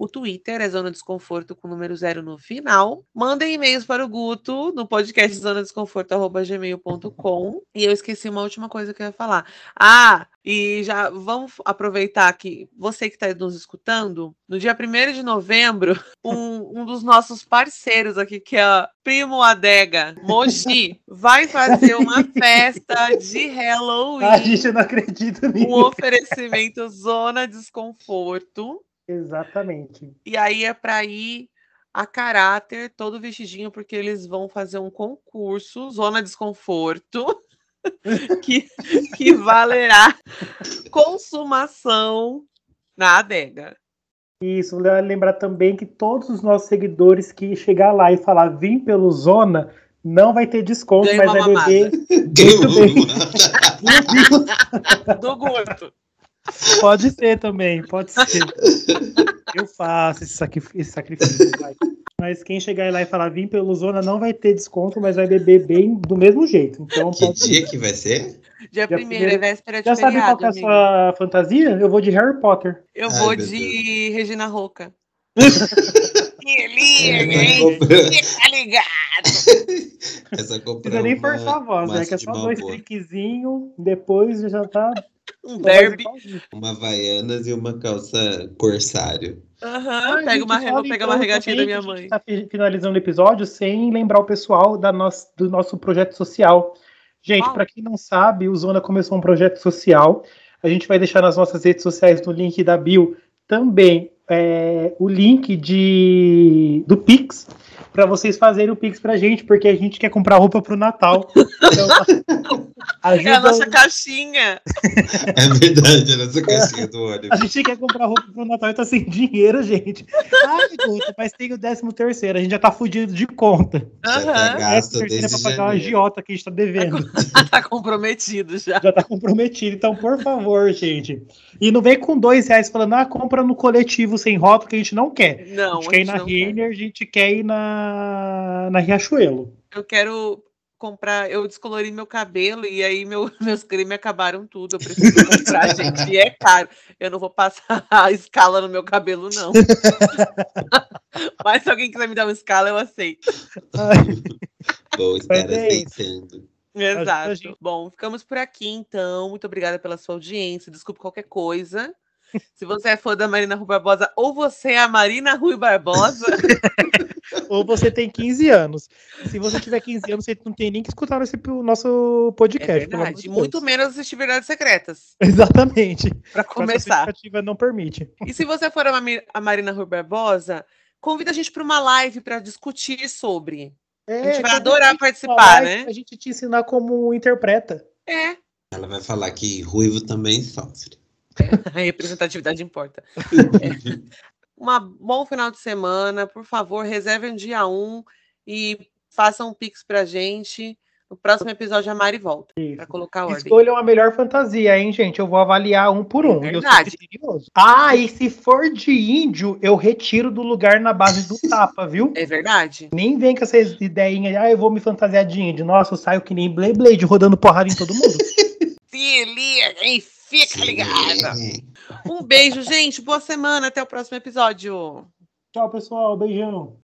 O Twitter é Zona Desconforto com número zero no final. Mandem e-mails para o Guto no podcast zona desconforto@gmail.com. E eu esqueci uma última coisa que eu ia falar. Ah, e já vamos aproveitar que você que está nos escutando, no dia 1 de novembro, um, um dos nossos parceiros aqui, que é Primo Adega, Moji, vai fazer uma festa de Halloween. A gente não acredita nisso. Um oferecimento Zona Desconforto. Exatamente. E aí é para ir a caráter, todo vestidinho, porque eles vão fazer um concurso, Zona Desconforto, que, que valerá consumação na adega. Isso, lembrar também que todos os nossos seguidores que chegar lá e falar vim pelo Zona, não vai ter desconto, mas vai beber muito bem. Do Guto. Pode ser também, pode ser. Eu faço esse, esse sacrifício. Mas quem chegar lá e falar vim pelo Zona não vai ter desconto, mas vai beber bem do mesmo jeito. Então, que dia que vai ser? Dia 1 é véspera de Já feriado, sabe qual é a sua fantasia? Eu vou de Harry Potter. Eu Ai, vou de Deus. Regina Roca. Fica ligado. Essa Não precisa nem forçar a voz, né? Que é só dois cliquezinhos, depois já tá um derby. Uma Havaianas e uma calça corsário. Aham, uhum, pega uma, vou pegar uma regatinha da minha mãe. A gente tá finalizando o episódio sem lembrar o pessoal da nosso, do nosso projeto social. Gente, oh. para quem não sabe, o Zona começou um projeto social. A gente vai deixar nas nossas redes sociais, no link da bio, também é, o link de, do Pix para vocês fazerem o Pix pra gente, porque a gente quer comprar roupa pro Natal. Então, ajuda... É a nossa caixinha. É verdade, é a nossa caixinha do ônibus. A gente quer comprar roupa pro Natal e tá sem dinheiro, gente. Ai, puta, mas tem o 13 terceiro, a gente já tá fudido de conta. Uhum. Já tá gasto desde é pra pagar uma agiota que a gente tá devendo. tá comprometido já. Já tá comprometido, então por favor, gente. E não vem com dois reais falando, ah, compra no coletivo sem rótulo que a gente não quer. Não, a gente quer ir na Renner, a gente quer ir na na, Riachuelo. Eu quero comprar, eu descolori meu cabelo e aí meu, meus cremes acabaram tudo. Eu preciso comprar, gente. E é caro. Eu não vou passar a escala no meu cabelo, não. Mas se alguém quiser me dar uma escala, eu aceito. Vou estar é aceitando. Exato. Bom, ficamos por aqui então. Muito obrigada pela sua audiência. Desculpe qualquer coisa. Se você é fã da Marina Rui Barbosa ou você é a Marina Rui Barbosa. ou você tem 15 anos. Se você tiver 15 anos, você não tem nem que escutar esse, o nosso podcast. É verdade. Muito menos assistir Verdades Secretas. Exatamente. Para começar. A não permite. E se você for a, a Marina Rui Barbosa, convida a gente para uma live para discutir sobre. É, a gente vai adorar participar, né? A gente te ensinar como interpreta. É. Ela vai falar que ruivo também sofre. A representatividade importa. É. Um bom final de semana. Por favor, reservem um dia 1 e façam um pix pra gente. No próximo episódio, a Mari volta para colocar a ordem. Escolham a melhor fantasia, hein, gente? Eu vou avaliar um por um. Verdade. Ah, e se for de índio, eu retiro do lugar na base do tapa, viu? É verdade. Nem vem com essas ideinhas, ah, eu vou me fantasiar de índio. Nossa, eu saio que nem Blade Blade rodando porrada em todo mundo. Enfim. Fica ligada. Um beijo, gente. Boa semana. Até o próximo episódio. Tchau, pessoal. Beijão.